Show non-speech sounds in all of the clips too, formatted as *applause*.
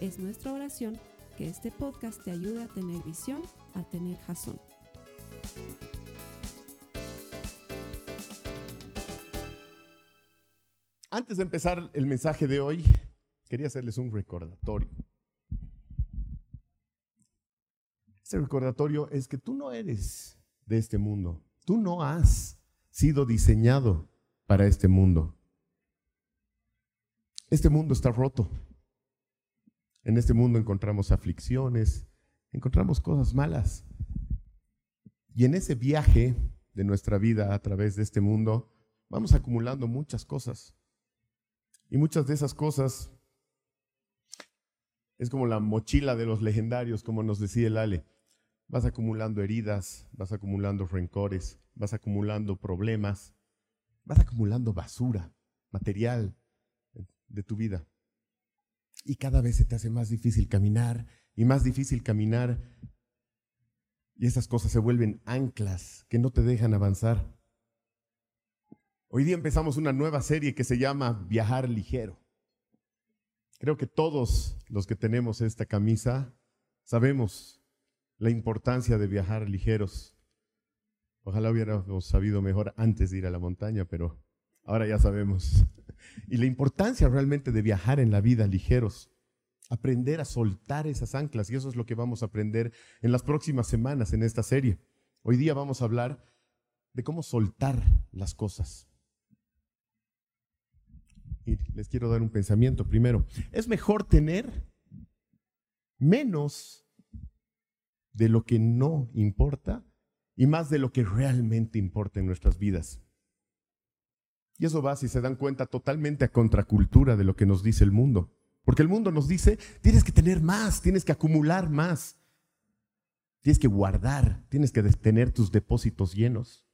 Es nuestra oración que este podcast te ayude a tener visión, a tener jazón. Antes de empezar el mensaje de hoy, quería hacerles un recordatorio. Ese recordatorio es que tú no eres de este mundo. Tú no has sido diseñado para este mundo. Este mundo está roto. En este mundo encontramos aflicciones, encontramos cosas malas. Y en ese viaje de nuestra vida a través de este mundo, vamos acumulando muchas cosas. Y muchas de esas cosas es como la mochila de los legendarios, como nos decía el Ale. Vas acumulando heridas, vas acumulando rencores, vas acumulando problemas, vas acumulando basura, material de tu vida. Y cada vez se te hace más difícil caminar y más difícil caminar. Y esas cosas se vuelven anclas que no te dejan avanzar. Hoy día empezamos una nueva serie que se llama Viajar ligero. Creo que todos los que tenemos esta camisa sabemos la importancia de viajar ligeros. Ojalá hubiéramos sabido mejor antes de ir a la montaña, pero ahora ya sabemos. *laughs* Y la importancia realmente de viajar en la vida ligeros, aprender a soltar esas anclas, y eso es lo que vamos a aprender en las próximas semanas en esta serie. Hoy día vamos a hablar de cómo soltar las cosas. Y les quiero dar un pensamiento primero. Es mejor tener menos de lo que no importa y más de lo que realmente importa en nuestras vidas. Y eso va, si se dan cuenta, totalmente a contracultura de lo que nos dice el mundo. Porque el mundo nos dice, tienes que tener más, tienes que acumular más, tienes que guardar, tienes que tener tus depósitos llenos.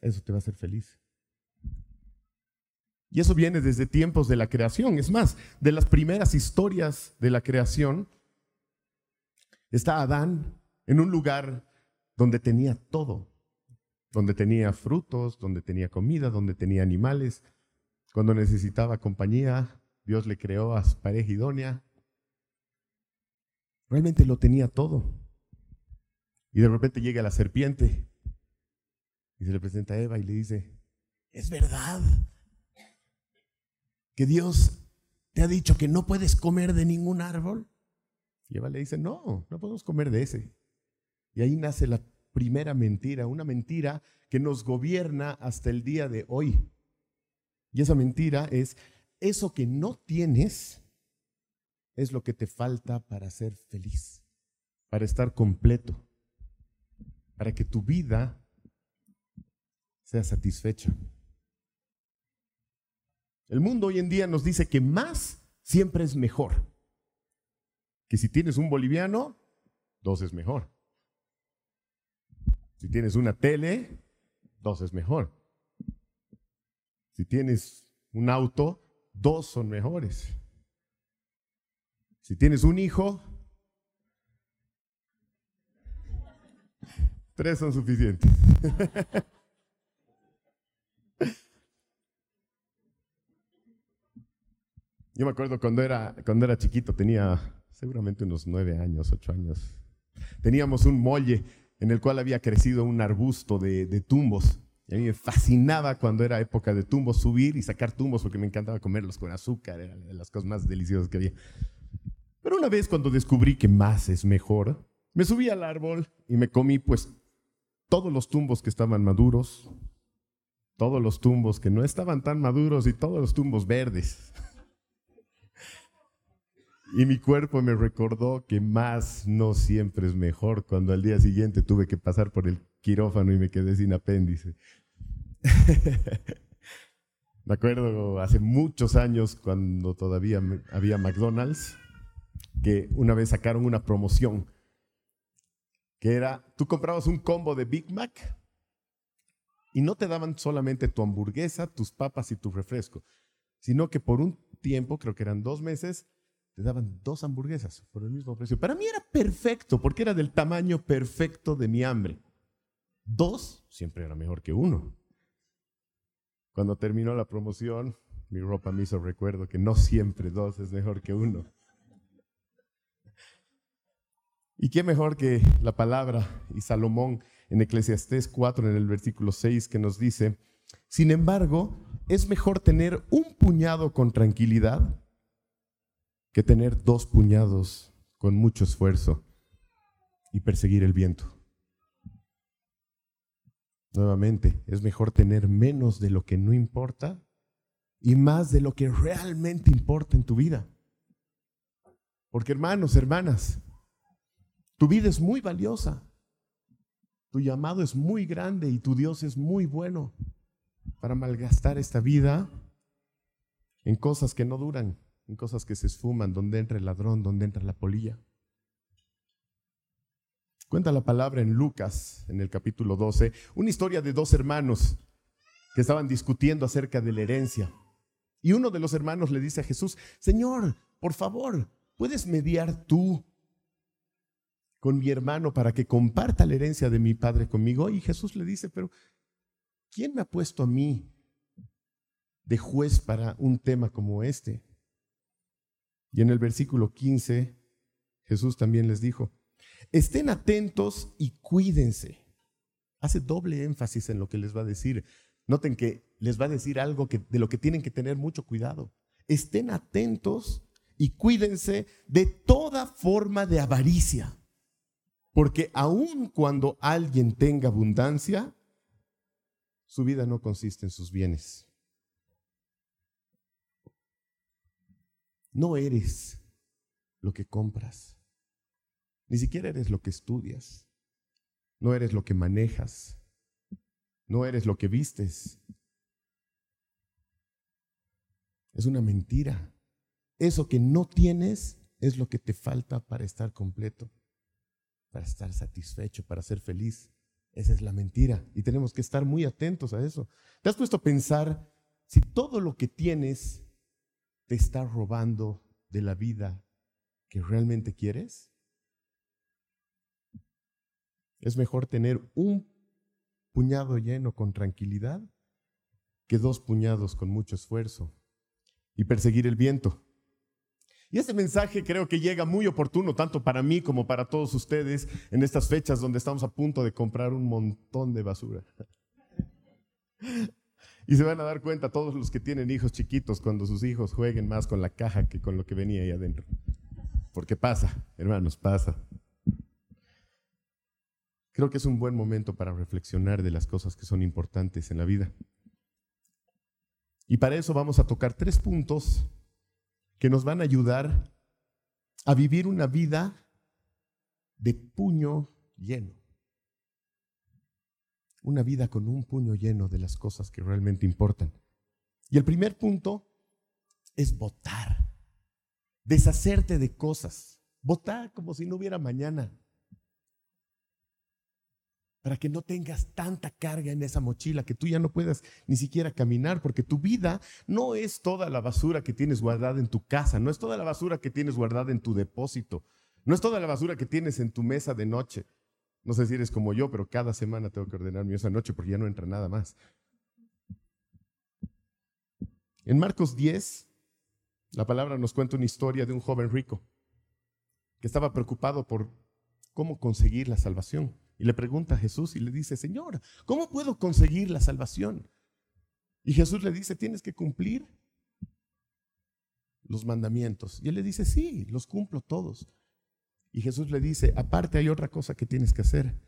Eso te va a hacer feliz. Y eso viene desde tiempos de la creación. Es más, de las primeras historias de la creación, está Adán en un lugar donde tenía todo donde tenía frutos, donde tenía comida, donde tenía animales. Cuando necesitaba compañía, Dios le creó a su pareja idónea. Realmente lo tenía todo. Y de repente llega la serpiente y se le presenta a Eva y le dice, es verdad que Dios te ha dicho que no puedes comer de ningún árbol. Y Eva le dice, no, no podemos comer de ese. Y ahí nace la primera mentira, una mentira que nos gobierna hasta el día de hoy. Y esa mentira es, eso que no tienes es lo que te falta para ser feliz, para estar completo, para que tu vida sea satisfecha. El mundo hoy en día nos dice que más siempre es mejor. Que si tienes un boliviano, dos es mejor. Si tienes una tele, dos es mejor. Si tienes un auto, dos son mejores. Si tienes un hijo, tres son suficientes. *laughs* Yo me acuerdo cuando era, cuando era chiquito, tenía seguramente unos nueve años, ocho años. Teníamos un molle en el cual había crecido un arbusto de, tumbos. Y a mí me fascinaba cuando era época de tumbos subir y sacar tumbos porque me encantaba comerlos con azúcar, era de las cosas más deliciosas que había. Pero una vez cuando descubrí que más es mejor, me subí al árbol y me comí pues todos los tumbos que estaban maduros, todos los tumbos que no estaban tan maduros y todos los tumbos verdes. Y mi cuerpo me recordó que más no siempre es mejor cuando al día siguiente tuve que pasar por el quirófano y me quedé sin apéndice. *laughs* me acuerdo hace muchos años cuando todavía había McDonald's que una vez sacaron una promoción que era, tú comprabas un combo de Big Mac y no te daban solamente tu hamburguesa, tus papas y tu refresco, sino que por un tiempo, creo que eran dos meses, te daban dos hamburguesas por el mismo precio. Para mí era perfecto, porque era del tamaño perfecto de mi hambre. Dos siempre era mejor que uno. Cuando terminó la promoción, mi ropa me hizo recuerdo que no siempre dos es mejor que uno. Y qué mejor que la palabra y Salomón en Eclesiastés 4, en el versículo 6, que nos dice, sin embargo, es mejor tener un puñado con tranquilidad que tener dos puñados con mucho esfuerzo y perseguir el viento. Nuevamente, es mejor tener menos de lo que no importa y más de lo que realmente importa en tu vida. Porque hermanos, hermanas, tu vida es muy valiosa. Tu llamado es muy grande y tu Dios es muy bueno para malgastar esta vida en cosas que no duran, en cosas que se esfuman, donde entra el ladrón, donde entra la polilla. Cuenta la palabra en Lucas, en el capítulo 12, una historia de dos hermanos que estaban discutiendo acerca de la herencia. Y uno de los hermanos le dice a Jesús, Señor, por favor, ¿puedes mediar tú con mi hermano para que comparta la herencia de mi padre conmigo. Y Jesús le dice, pero ¿quién me ha puesto a mí de juez para un tema como este? Y en el versículo 15, Jesús también les dijo, estén atentos y cuídense. Hace doble énfasis en lo que les va a decir. Noten que les va a decir algo que, de lo que tienen que tener mucho cuidado. Estén atentos y cuídense de toda forma de avaricia. Porque aun cuando alguien tenga abundancia, su vida no consiste en sus bienes. No eres lo que compras. Ni siquiera eres lo que estudias. No eres lo que manejas. No eres lo que vistes. Es una mentira. Eso que no tienes es lo que te falta para estar completo para estar satisfecho, para ser feliz. Esa es la mentira y tenemos que estar muy atentos a eso. ¿Te has puesto a pensar si todo lo que tienes te está robando de la vida que realmente quieres? Es mejor tener un puñado lleno con tranquilidad que dos puñados con mucho esfuerzo y perseguir el viento. Y ese mensaje creo que llega muy oportuno, tanto para mí como para todos ustedes, en estas fechas donde estamos a punto de comprar un montón de basura. Y se van a dar cuenta todos los que tienen hijos chiquitos cuando sus hijos jueguen más con la caja que con lo que venía ahí adentro. Porque pasa, hermanos, pasa. Creo que es un buen momento para reflexionar de las cosas que son importantes en la vida. Y para eso vamos a tocar tres puntos que nos van a ayudar a vivir una vida de puño lleno. Una vida con un puño lleno de las cosas que realmente importan. Y el primer punto es votar, deshacerte de cosas, votar como si no hubiera mañana para que no tengas tanta carga en esa mochila, que tú ya no puedas ni siquiera caminar, porque tu vida no es toda la basura que tienes guardada en tu casa, no es toda la basura que tienes guardada en tu depósito, no es toda la basura que tienes en tu mesa de noche. No sé si eres como yo, pero cada semana tengo que ordenar mi mesa noche porque ya no entra nada más. En Marcos 10, la palabra nos cuenta una historia de un joven rico que estaba preocupado por cómo conseguir la salvación. Y le pregunta a Jesús y le dice, Señor, ¿cómo puedo conseguir la salvación? Y Jesús le dice, tienes que cumplir los mandamientos. Y él le dice, sí, los cumplo todos. Y Jesús le dice, aparte hay otra cosa que tienes que hacer.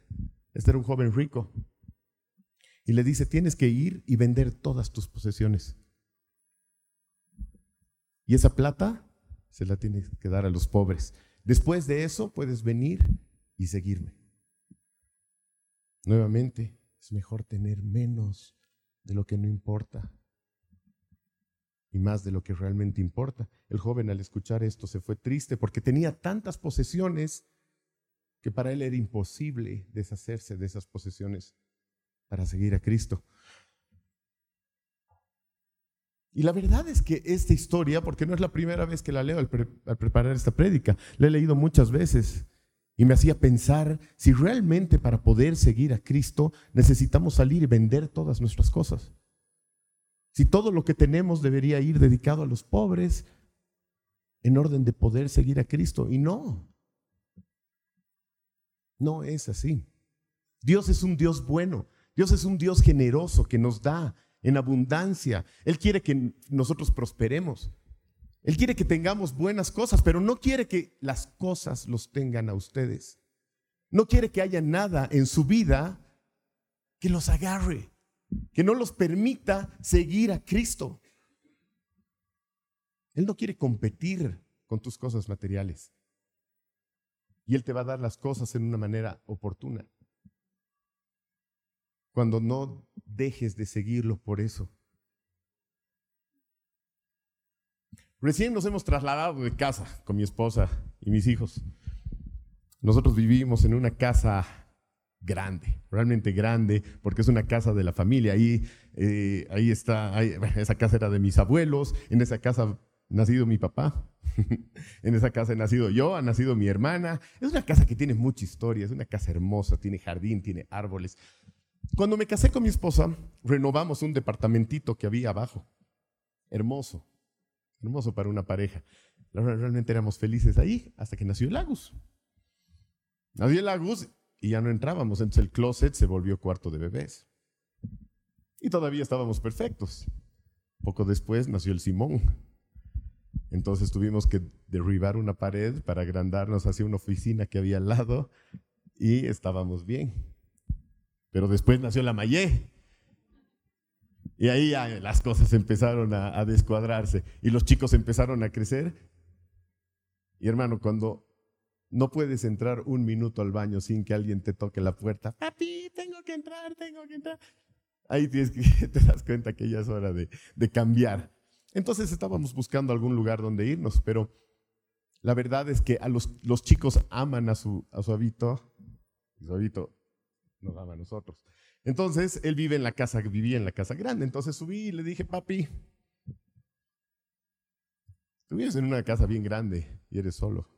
Este era un joven rico. Y le dice, tienes que ir y vender todas tus posesiones. Y esa plata se la tienes que dar a los pobres. Después de eso puedes venir y seguirme. Nuevamente, es mejor tener menos de lo que no importa y más de lo que realmente importa. El joven al escuchar esto se fue triste porque tenía tantas posesiones que para él era imposible deshacerse de esas posesiones para seguir a Cristo. Y la verdad es que esta historia, porque no es la primera vez que la leo al, preparar esta prédica, la he leído muchas veces y me hacía pensar si realmente para poder seguir a Cristo necesitamos salir y vender todas nuestras cosas. Si todo lo que tenemos debería ir dedicado a los pobres en orden de poder seguir a Cristo. Y no, no es así. Dios es un Dios bueno. Dios es un Dios generoso que nos da en abundancia. Él quiere que nosotros prosperemos. Él quiere que tengamos buenas cosas, pero no quiere que las cosas los tengan a ustedes. No quiere que haya nada en su vida que los agarre, que no los permita seguir a Cristo. Él no quiere competir con tus cosas materiales. Y Él te va a dar las cosas en una manera oportuna cuando no dejes de seguirlo por eso. Recién nos hemos trasladado de casa con mi esposa y mis hijos. Nosotros vivimos en una casa grande, realmente grande, porque es una casa de la familia. Ahí, eh, ahí está, *laughs* esa casa era de mis abuelos, en esa casa ha nacido mi papá, *laughs* en esa casa he nacido yo, ha nacido mi hermana. Es una casa que tiene mucha historia, es una casa hermosa, tiene jardín, tiene árboles. Cuando me casé con mi esposa, renovamos un departamentito que había abajo. Hermoso, hermoso para una pareja. Realmente éramos felices ahí hasta que nació el Agus. Nació el Agus y ya no entrábamos, entonces el closet se volvió cuarto de bebés. Y todavía estábamos perfectos. Poco después nació el Simón. Entonces tuvimos que derribar una pared para agrandarnos hacia una oficina que había al lado y estábamos bien. Pero después nació la Mayé. Y ahí las cosas empezaron a, a, descuadrarse y los chicos empezaron a crecer. Y hermano, cuando no puedes entrar un minuto al baño sin que alguien te toque la puerta, papi, tengo que entrar, tengo que entrar. Ahí tienes que, *laughs* te das cuenta que ya es hora de, cambiar. Entonces estábamos buscando algún lugar donde irnos, pero la verdad es que a los, chicos aman a su, a su habito, su nos daba a nosotros. Entonces, él vive en la casa, vivía en la casa grande. Entonces subí y le dije, papi, tú vives en una casa bien grande y eres solo.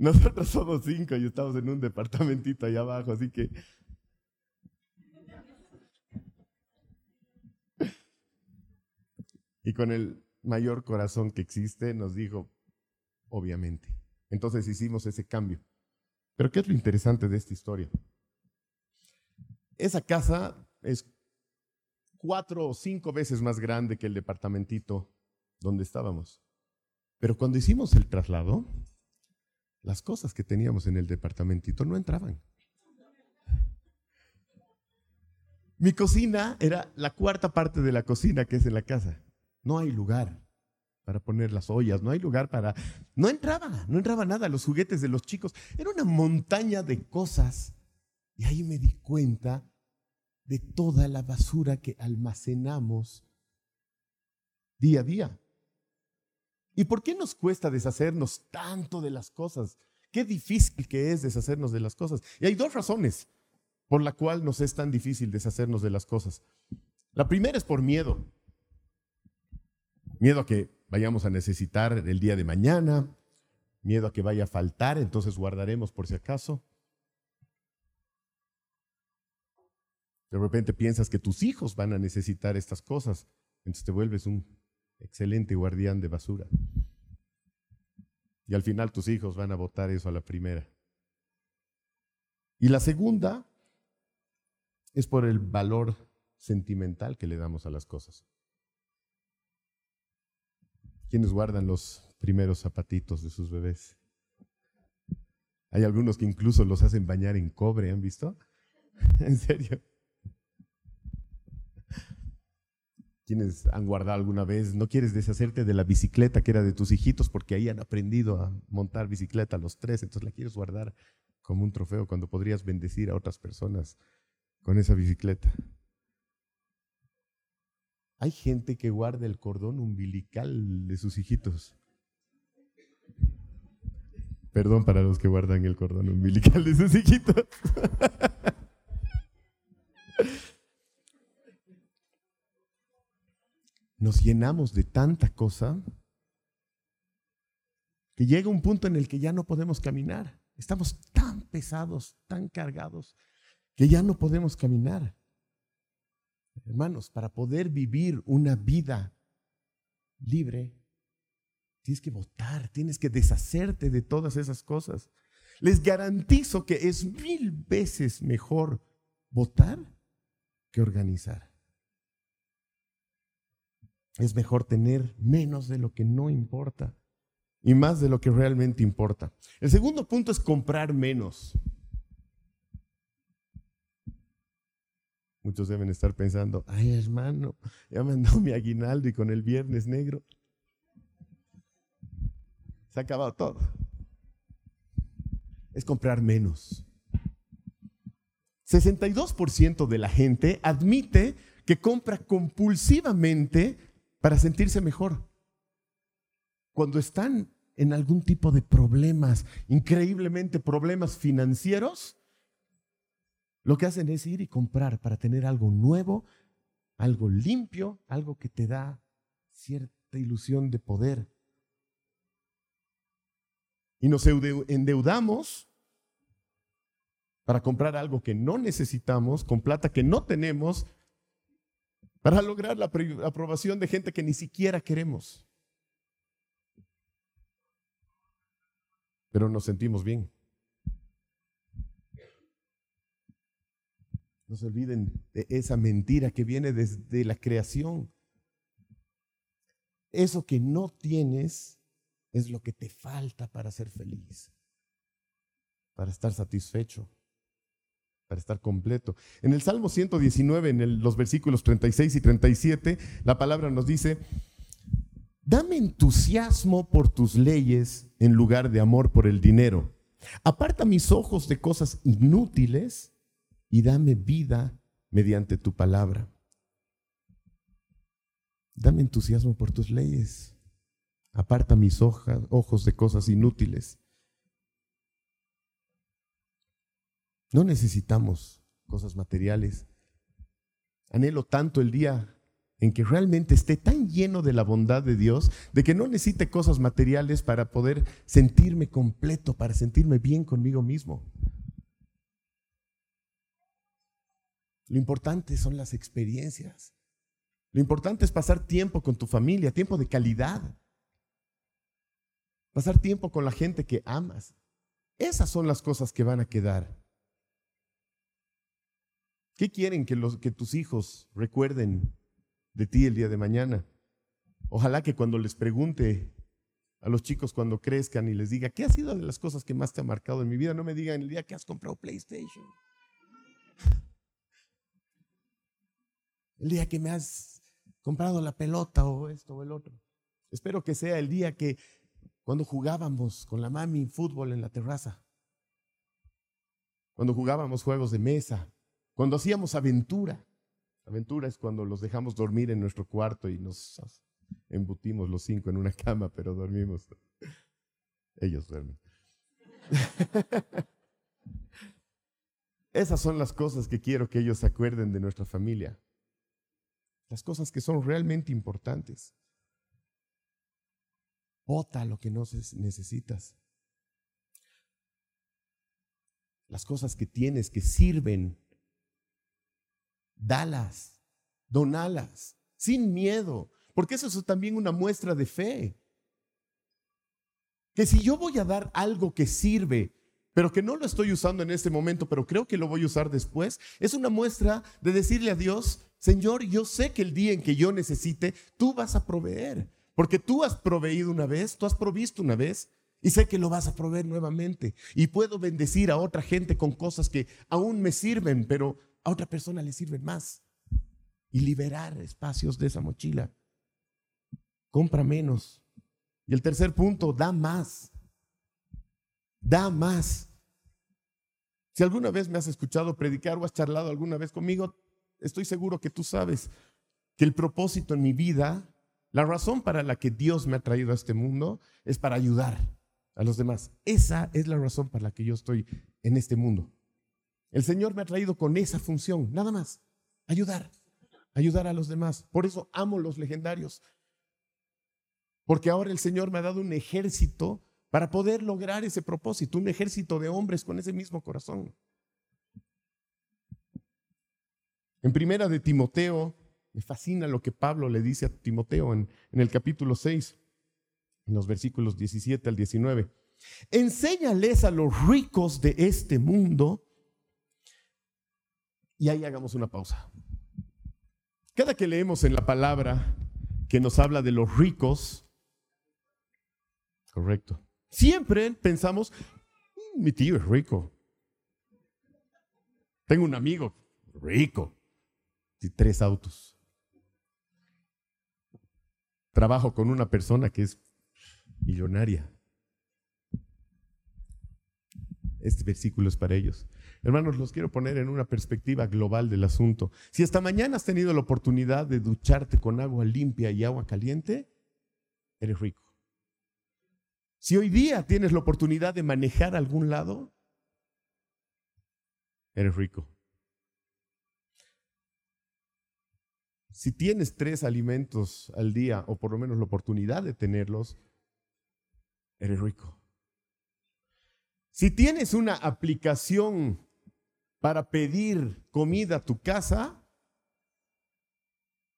Nosotros somos cinco y estamos en un departamentito allá abajo, así que... Y con el mayor corazón que existe nos dijo, obviamente. Entonces hicimos ese cambio. Pero ¿qué es lo interesante de esta historia? Esa casa es cuatro o cinco veces más grande que el departamentito donde estábamos. Pero cuando hicimos el traslado, las cosas que teníamos en el departamentito no entraban. Mi cocina era la cuarta parte de la cocina que es en la casa. No hay lugar para poner las ollas, no hay lugar para... No entraba, no entraba nada, los juguetes de los chicos. Era una montaña de cosas. Y ahí me di cuenta de toda la basura que almacenamos día a día. ¿Y por qué nos cuesta deshacernos tanto de las cosas? Qué difícil que es deshacernos de las cosas. Y hay dos razones por la cual nos es tan difícil deshacernos de las cosas. La primera es por miedo. Miedo a que vayamos a necesitar el día de mañana, miedo a que vaya a faltar, entonces guardaremos por si acaso. De repente piensas que tus hijos van a necesitar estas cosas, entonces te vuelves un excelente guardián de basura. Y al final tus hijos van a votar eso a la primera. Y la segunda es por el valor sentimental que le damos a las cosas. ¿Quiénes guardan los primeros zapatitos de sus bebés? Hay algunos que incluso los hacen bañar en cobre, ¿han visto? *laughs* ¿En serio? ¿Quiénes han guardado alguna vez? ¿No quieres deshacerte de la bicicleta que era de tus hijitos porque ahí han aprendido a montar bicicleta los tres? Entonces la quieres guardar como un trofeo cuando podrías bendecir a otras personas con esa bicicleta. Hay gente que guarda el cordón umbilical de sus hijitos. Perdón para los que guardan el cordón umbilical de sus hijitos. *laughs* Nos llenamos de tanta cosa que llega un punto en el que ya no podemos caminar. Estamos tan pesados, tan cargados, que ya no podemos caminar. Hermanos, para poder vivir una vida libre, tienes que votar, tienes que deshacerte de todas esas cosas. Les garantizo que es mil veces mejor votar que organizar. Es mejor tener menos de lo que no importa y más de lo que realmente importa. El segundo punto es comprar menos. Muchos deben estar pensando, ay hermano, ya mandó *laughs* mi aguinaldo y con el viernes negro se ha acabado todo. Es comprar menos. 62% de la gente admite que compra compulsivamente para sentirse mejor. Cuando están en algún tipo de problemas, increíblemente problemas financieros, lo que hacen es ir y comprar para tener algo nuevo, algo limpio, algo que te da cierta ilusión de poder. Y nos endeudamos para comprar algo que no necesitamos, con plata que no tenemos, para lograr la aprobación de gente que ni siquiera queremos. Pero nos sentimos bien. No se olviden de esa mentira que viene desde la creación. Eso que no tienes es lo que te falta para ser feliz, para estar satisfecho, para estar completo. En el Salmo 119, en los versículos 36 y 37, la palabra nos dice, dame entusiasmo por tus leyes en lugar de amor por el dinero. Aparta mis ojos de cosas inútiles y dame vida mediante tu palabra. Dame entusiasmo por tus leyes. Aparta mis ojos de cosas inútiles. No necesitamos cosas materiales. Anhelo tanto el día en que realmente esté tan lleno de la bondad de Dios, de que no necesite cosas materiales para poder sentirme completo, para sentirme bien conmigo mismo. Lo importante son las experiencias. Lo importante es pasar tiempo con tu familia, tiempo de calidad. Pasar tiempo con la gente que amas. Esas son las cosas que van a quedar. ¿Qué quieren que, tus hijos recuerden de ti el día de mañana? Ojalá que cuando les pregunte a los chicos cuando crezcan y les diga, ¿qué ha sido de las cosas que más te ha marcado en mi vida? No me digan el día que has comprado PlayStation. el día que me has comprado la pelota o esto o el otro. Espero que sea el día que cuando jugábamos con la mami fútbol en la terraza, cuando jugábamos juegos de mesa, cuando hacíamos aventura. Aventura es cuando los dejamos dormir en nuestro cuarto y nos embutimos los cinco en una cama, pero dormimos. Ellos duermen. *laughs* Esas son las cosas que quiero que ellos se acuerden de nuestra familia las cosas que son realmente importantes. Vota lo que no necesitas. Las cosas que tienes que sirven, dalas, donalas, sin miedo, porque eso es también una muestra de fe. Que si yo voy a dar algo que sirve, pero que no lo estoy usando en este momento, pero creo que lo voy a usar después, es una muestra de decirle a Dios, Señor, yo sé que el día en que yo necesite, tú vas a proveer, porque tú has proveído una vez, tú has provisto una vez, y sé que lo vas a proveer nuevamente. Y puedo bendecir a otra gente con cosas que aún me sirven, pero a otra persona le sirven más. Y liberar espacios de esa mochila. Compra menos. Y el tercer punto, da más. Da más. Si alguna vez me has escuchado predicar o has charlado alguna vez conmigo, estoy seguro que tú sabes que el propósito en mi vida, la razón para la que Dios me ha traído a este mundo es para ayudar a los demás. Esa es la razón para la que yo estoy en este mundo. El Señor me ha traído con esa función, nada más, ayudar, ayudar a los demás. Por eso amo los legendarios, porque ahora el Señor me ha dado un ejército para poder lograr ese propósito, un ejército de hombres con ese mismo corazón. En primera de Timoteo, me fascina lo que Pablo le dice a Timoteo en, el capítulo 6, en los versículos 17 al 19. Enséñales a los ricos de este mundo. Y ahí hagamos una pausa. Cada que leemos en la palabra que nos habla de los ricos, correcto, siempre pensamos, mm, mi tío es rico. Tengo un amigo rico y tres autos. Trabajo con una persona que es millonaria. Este versículo es para ellos. Hermanos, los quiero poner en una perspectiva global del asunto. Si esta mañana has tenido la oportunidad de ducharte con agua limpia y agua caliente, eres rico. Si hoy día tienes la oportunidad de manejar algún lado, eres rico. Si tienes tres alimentos al día, o por lo menos la oportunidad de tenerlos, eres rico. Si tienes una aplicación para pedir comida a tu casa,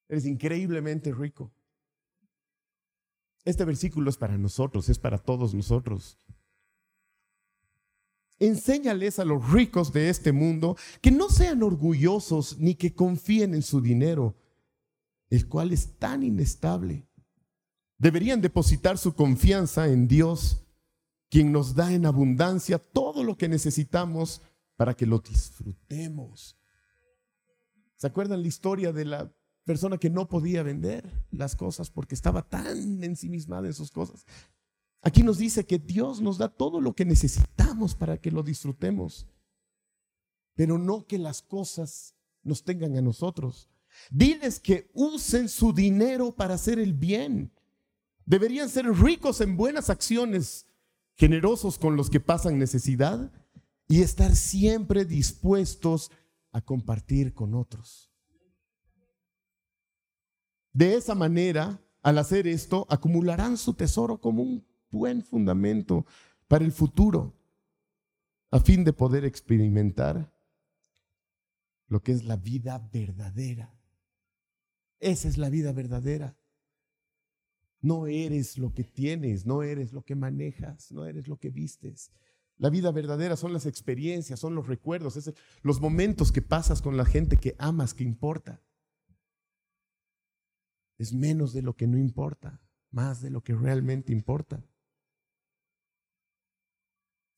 eres increíblemente rico. Este versículo es para nosotros, es para todos nosotros. Enséñales a los ricos de este mundo que no sean orgullosos ni que confíen en su dinero, el cual es tan inestable. Deberían depositar su confianza en Dios, quien nos da en abundancia todo lo que necesitamos para que lo disfrutemos. ¿Se acuerdan la historia de la persona que no podía vender las cosas porque estaba tan ensimismada en sus cosas? Aquí nos dice que Dios nos da todo lo que necesitamos para que lo disfrutemos, pero no que las cosas nos tengan a nosotros. Diles que usen su dinero para hacer el bien. Deberían ser ricos en buenas acciones, generosos con los que pasan necesidad y estar siempre dispuestos a compartir con otros. De esa manera, al hacer esto, acumularán su tesoro como un buen fundamento para el futuro, a fin de poder experimentar lo que es la vida verdadera. Esa es la vida verdadera. No eres lo que tienes, no eres lo que manejas, no eres lo que vistes. La vida verdadera son las experiencias, son los recuerdos, los momentos que pasas con la gente que amas, que importa. Es menos de lo que no importa, más de lo que realmente importa.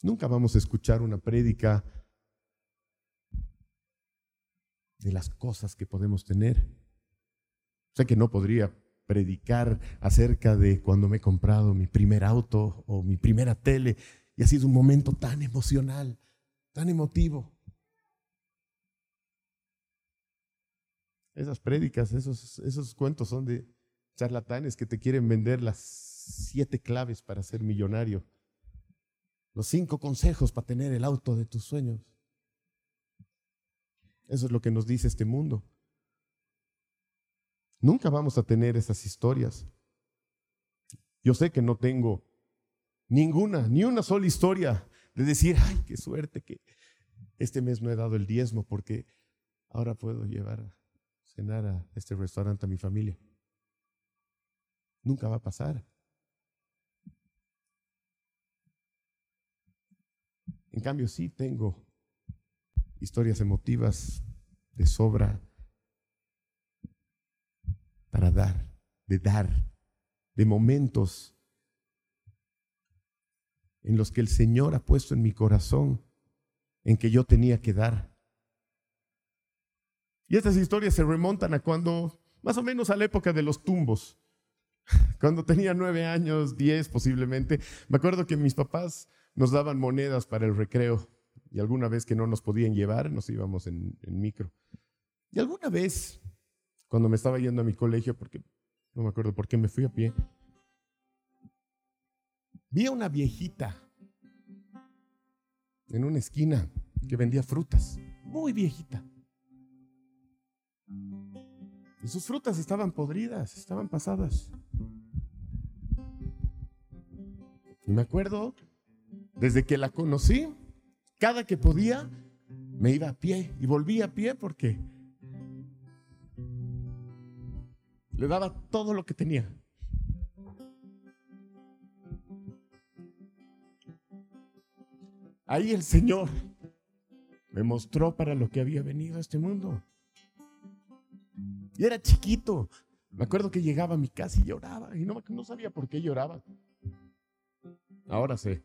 Nunca vamos a escuchar una prédica de las cosas que podemos tener. Sé que no podría predicar acerca de cuando me he comprado mi primer auto o mi primera tele y ha sido un momento tan emocional, tan emotivo. Esas prédicas, esos, esos cuentos son de charlatanes que te quieren vender las siete claves para ser millonario, los cinco consejos para tener el auto de tus sueños. Eso es lo que nos dice este mundo. Nunca vamos a tener esas historias. Yo sé que no tengo ninguna, ni una sola historia de decir, ay, qué suerte que este mes no he dado el diezmo porque ahora puedo llevar a cenar a este restaurante a mi familia. Nunca va a pasar. En cambio, sí tengo historias emotivas de sobra para dar, de dar, de momentos en los que el Señor ha puesto en mi corazón en que yo tenía que dar. Y estas historias se remontan a cuando, más o menos a la época de los tumbos, *laughs* cuando tenía nueve años, diez posiblemente. Me acuerdo que mis papás nos daban monedas para el recreo y alguna vez que no nos podían llevar, nos íbamos en, micro. Y alguna vez cuando me estaba yendo a mi colegio, porque no me acuerdo por qué me fui a pie, vi a una viejita en una esquina que vendía frutas, muy viejita. Y sus frutas estaban podridas, estaban pasadas. Y me acuerdo, desde que la conocí, cada que podía, me iba a pie y volvía a pie porque le daba todo lo que tenía. Ahí el Señor me mostró para lo que había venido a este mundo. Y era chiquito. Me acuerdo que llegaba a mi casa y lloraba. Y no, sabía por qué lloraba. Ahora sé.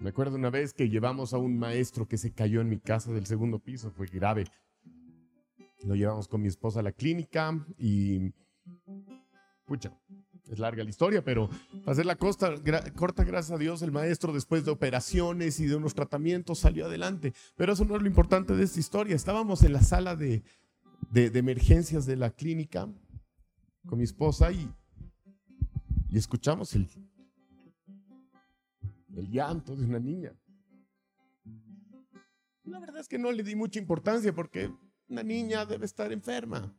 Me acuerdo una vez que llevamos a un maestro que se cayó en mi casa del segundo piso. Fue grave. Lo llevamos con mi esposa a la clínica y... Pucha, es larga la historia, pero para hacer la costa, corta, gracias a Dios, el maestro después de operaciones y de unos tratamientos salió adelante. Pero eso no es lo importante de esta historia. Estábamos en la sala de, de, emergencias de la clínica con mi esposa y, y escuchamos el, el llanto de una niña. La verdad es que no le di mucha importancia porque una niña debe estar enferma.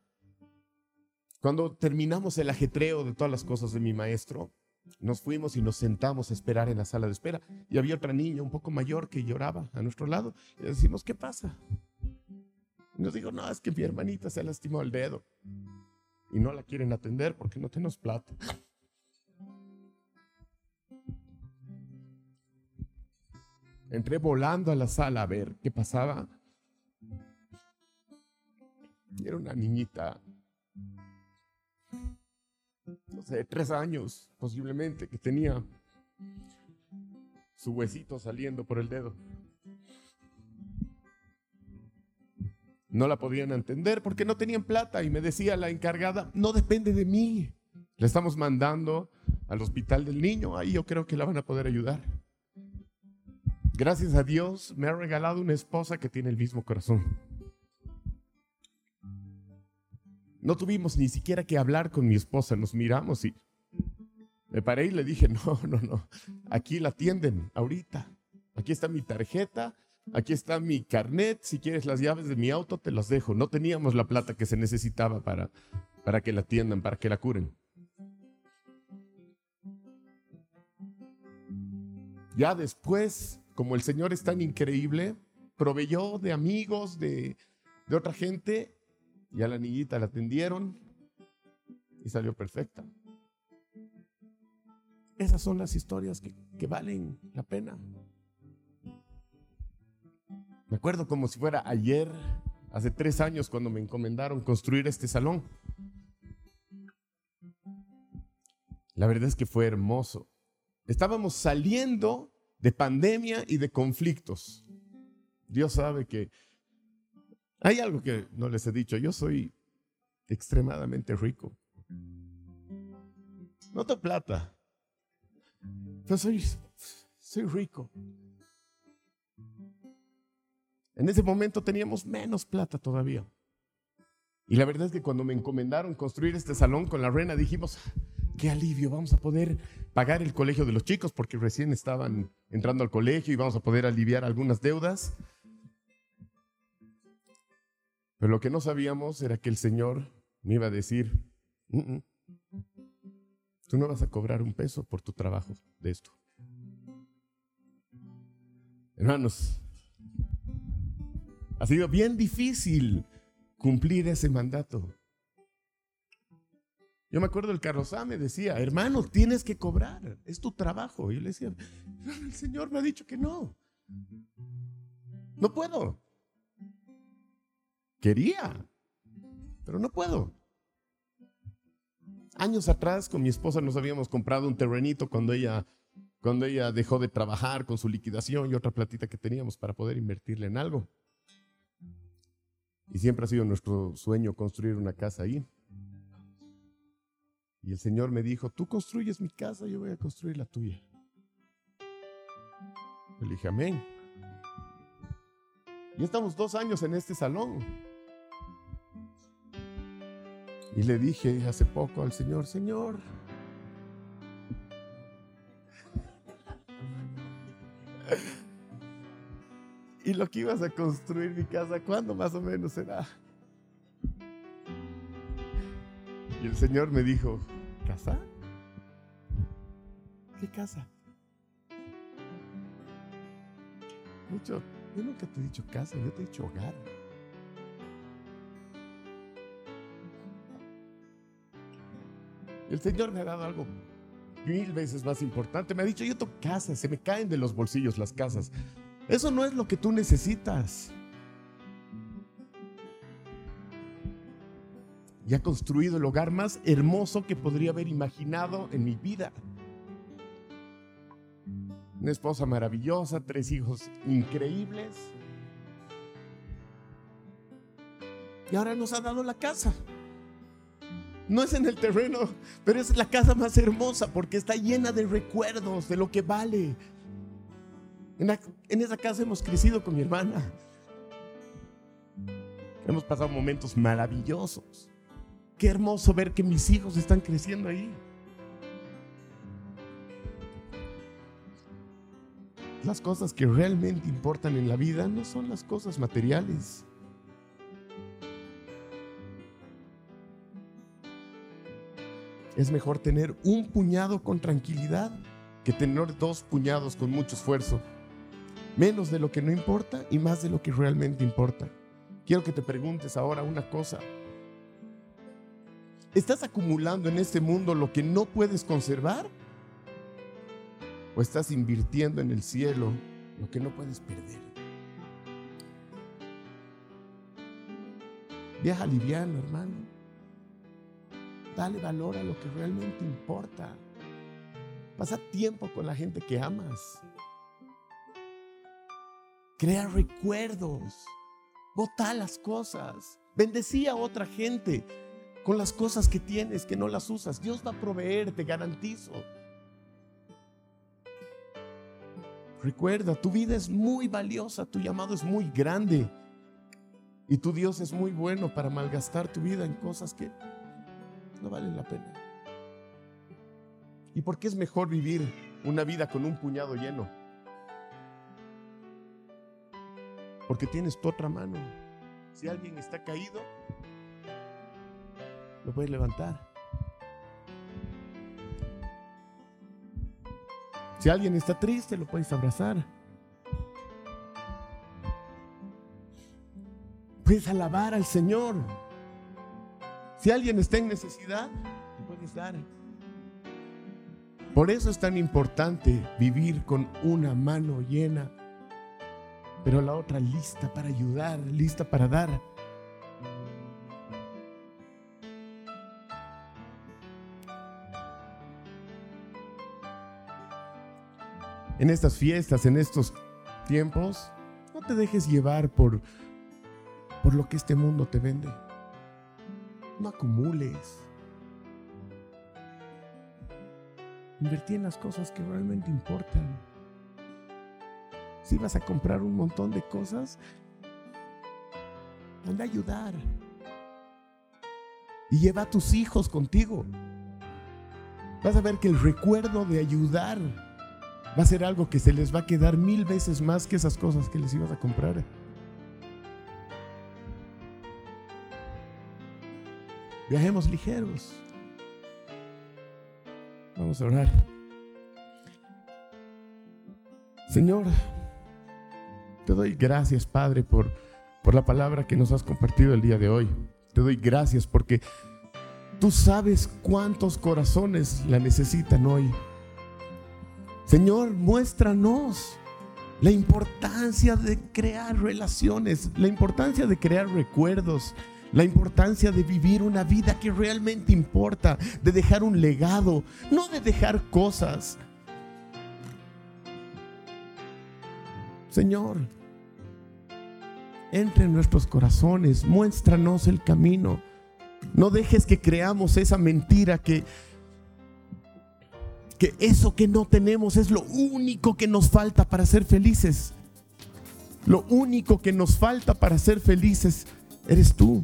Cuando terminamos el ajetreo de todas las cosas de mi maestro, nos fuimos y nos sentamos a esperar en la sala de espera. Y había otra niña un poco mayor que lloraba a nuestro lado. Y le decimos, ¿qué pasa? Nos dijo, no, es que mi hermanita se lastimó el dedo. Y no la quieren atender porque no tenemos plata. Entré volando a la sala a ver qué pasaba. Era una niñita sé, tres años posiblemente, que tenía su huesito saliendo por el dedo. No la podían entender porque no tenían plata y me decía la encargada, no depende de mí. Le estamos mandando al hospital del niño, ahí yo creo que la van a poder ayudar. Gracias a Dios me ha regalado una esposa que tiene el mismo corazón. No tuvimos ni siquiera que hablar con mi esposa, nos miramos y me paré y le dije, *laughs* no, no, no, aquí la atienden ahorita. Aquí está mi tarjeta, aquí está mi carnet, si quieres las llaves de mi auto te las dejo. No teníamos la plata que se necesitaba para, para que la atiendan, para que la curen. Ya después, como el Señor es tan increíble, proveyó de amigos, de, de otra gente y a la niñita la atendieron y salió perfecta. Esas son las historias que, que valen la pena. Me acuerdo como si fuera ayer, hace tres años, cuando me encomendaron construir este salón. La verdad es que fue hermoso. Estábamos saliendo de pandemia y de conflictos. Dios sabe que hay algo que no les he dicho. Yo soy extremadamente rico. No tengo plata. Pero soy, soy rico. En ese momento teníamos menos plata todavía. Y la verdad es que cuando me encomendaron construir este salón con la reina, dijimos, qué alivio, vamos a poder pagar el colegio de los chicos porque recién estaban entrando al colegio y vamos a poder aliviar algunas deudas. Pero lo que no sabíamos era que el Señor me iba a decir, tú no vas a cobrar un peso por tu trabajo de esto. Hermanos, ha sido bien difícil cumplir ese mandato. Yo me acuerdo el Carlos me decía, hermano, tienes que cobrar, es tu trabajo. Y yo le decía, el Señor me ha dicho que no. No puedo. Quería, pero no puedo. Años atrás con mi esposa nos habíamos comprado un terrenito cuando ella, cuando ella dejó de trabajar con su liquidación y otra platita que teníamos para poder invertirle en algo. Y siempre ha sido nuestro sueño construir una casa ahí. Y el Señor me dijo, tú construyes mi casa, yo voy a construir la tuya. Le dije, amén. Y estamos dos años en este salón. Y le dije hace poco al Señor, Señor, y lo que ibas a construir mi casa, ¿cuándo más o menos será? Y el Señor me dijo, ¿casa? ¿Qué casa? Mucho, yo nunca te he dicho casa, yo te he dicho hogar. El Señor me ha dado algo mil veces más importante. Me ha dicho, yo tengo casa, se me caen de los bolsillos las casas. Eso no es lo que tú necesitas. Y ha construido el hogar más hermoso que podría haber imaginado en mi vida. Una esposa maravillosa, tres hijos increíbles. Y ahora nos ha dado la casa. No es en el terreno, pero es la casa más hermosa porque está llena de recuerdos, de lo que vale. En, esa casa hemos crecido con mi hermana. Hemos pasado momentos maravillosos. Qué hermoso ver que mis hijos están creciendo ahí. Las cosas que realmente importan en la vida no son las cosas materiales. Es mejor tener un puñado con tranquilidad que tener dos puñados con mucho esfuerzo. Menos de lo que no importa y más de lo que realmente importa. Quiero que te preguntes ahora una cosa. ¿Estás acumulando en este mundo lo que no puedes conservar? ¿O estás invirtiendo en el cielo lo que no puedes perder? Viaja liviano, hermano. Dale valor a lo que realmente importa. Pasa tiempo con la gente que amas. Crea recuerdos. Vota las cosas. Bendecía a otra gente con las cosas que tienes que no las usas. Dios va a proveer, te garantizo. Recuerda, tu vida es muy valiosa, tu llamado es muy grande. Y tu Dios es muy bueno para malgastar tu vida en cosas que no valen la pena. ¿Y por qué es mejor vivir una vida con un puñado lleno? Porque tienes tu otra mano. Si alguien está caído, lo puedes levantar. Si alguien está triste, lo puedes abrazar. Puedes alabar al Señor. Si alguien está en necesidad, le puedes dar. Por eso es tan importante vivir con una mano llena, pero la otra lista para ayudar, lista para dar. En estas fiestas, en estos tiempos, no te dejes llevar por, por lo que este mundo te vende. No acumules. Invertí en las cosas que realmente importan. Si vas a comprar un montón de cosas, anda a ayudar. Y lleva a tus hijos contigo. Vas a ver que el recuerdo de ayudar va a ser algo que se les va a quedar mil veces más que esas cosas que les ibas a comprar. Viajemos ligeros. Vamos a orar. Señor, te doy gracias, Padre, por, por la palabra que nos has compartido el día de hoy. Te doy gracias porque tú sabes cuántos corazones la necesitan hoy. Señor, muéstranos la importancia de crear relaciones, la importancia de crear recuerdos, la importancia de vivir una vida que realmente importa, de dejar un legado, no de dejar cosas. Señor, entre en nuestros corazones, muéstranos el camino. No dejes que creamos esa mentira que que eso que no tenemos es lo único que nos falta para ser felices. Lo único que nos falta para ser felices eres tú.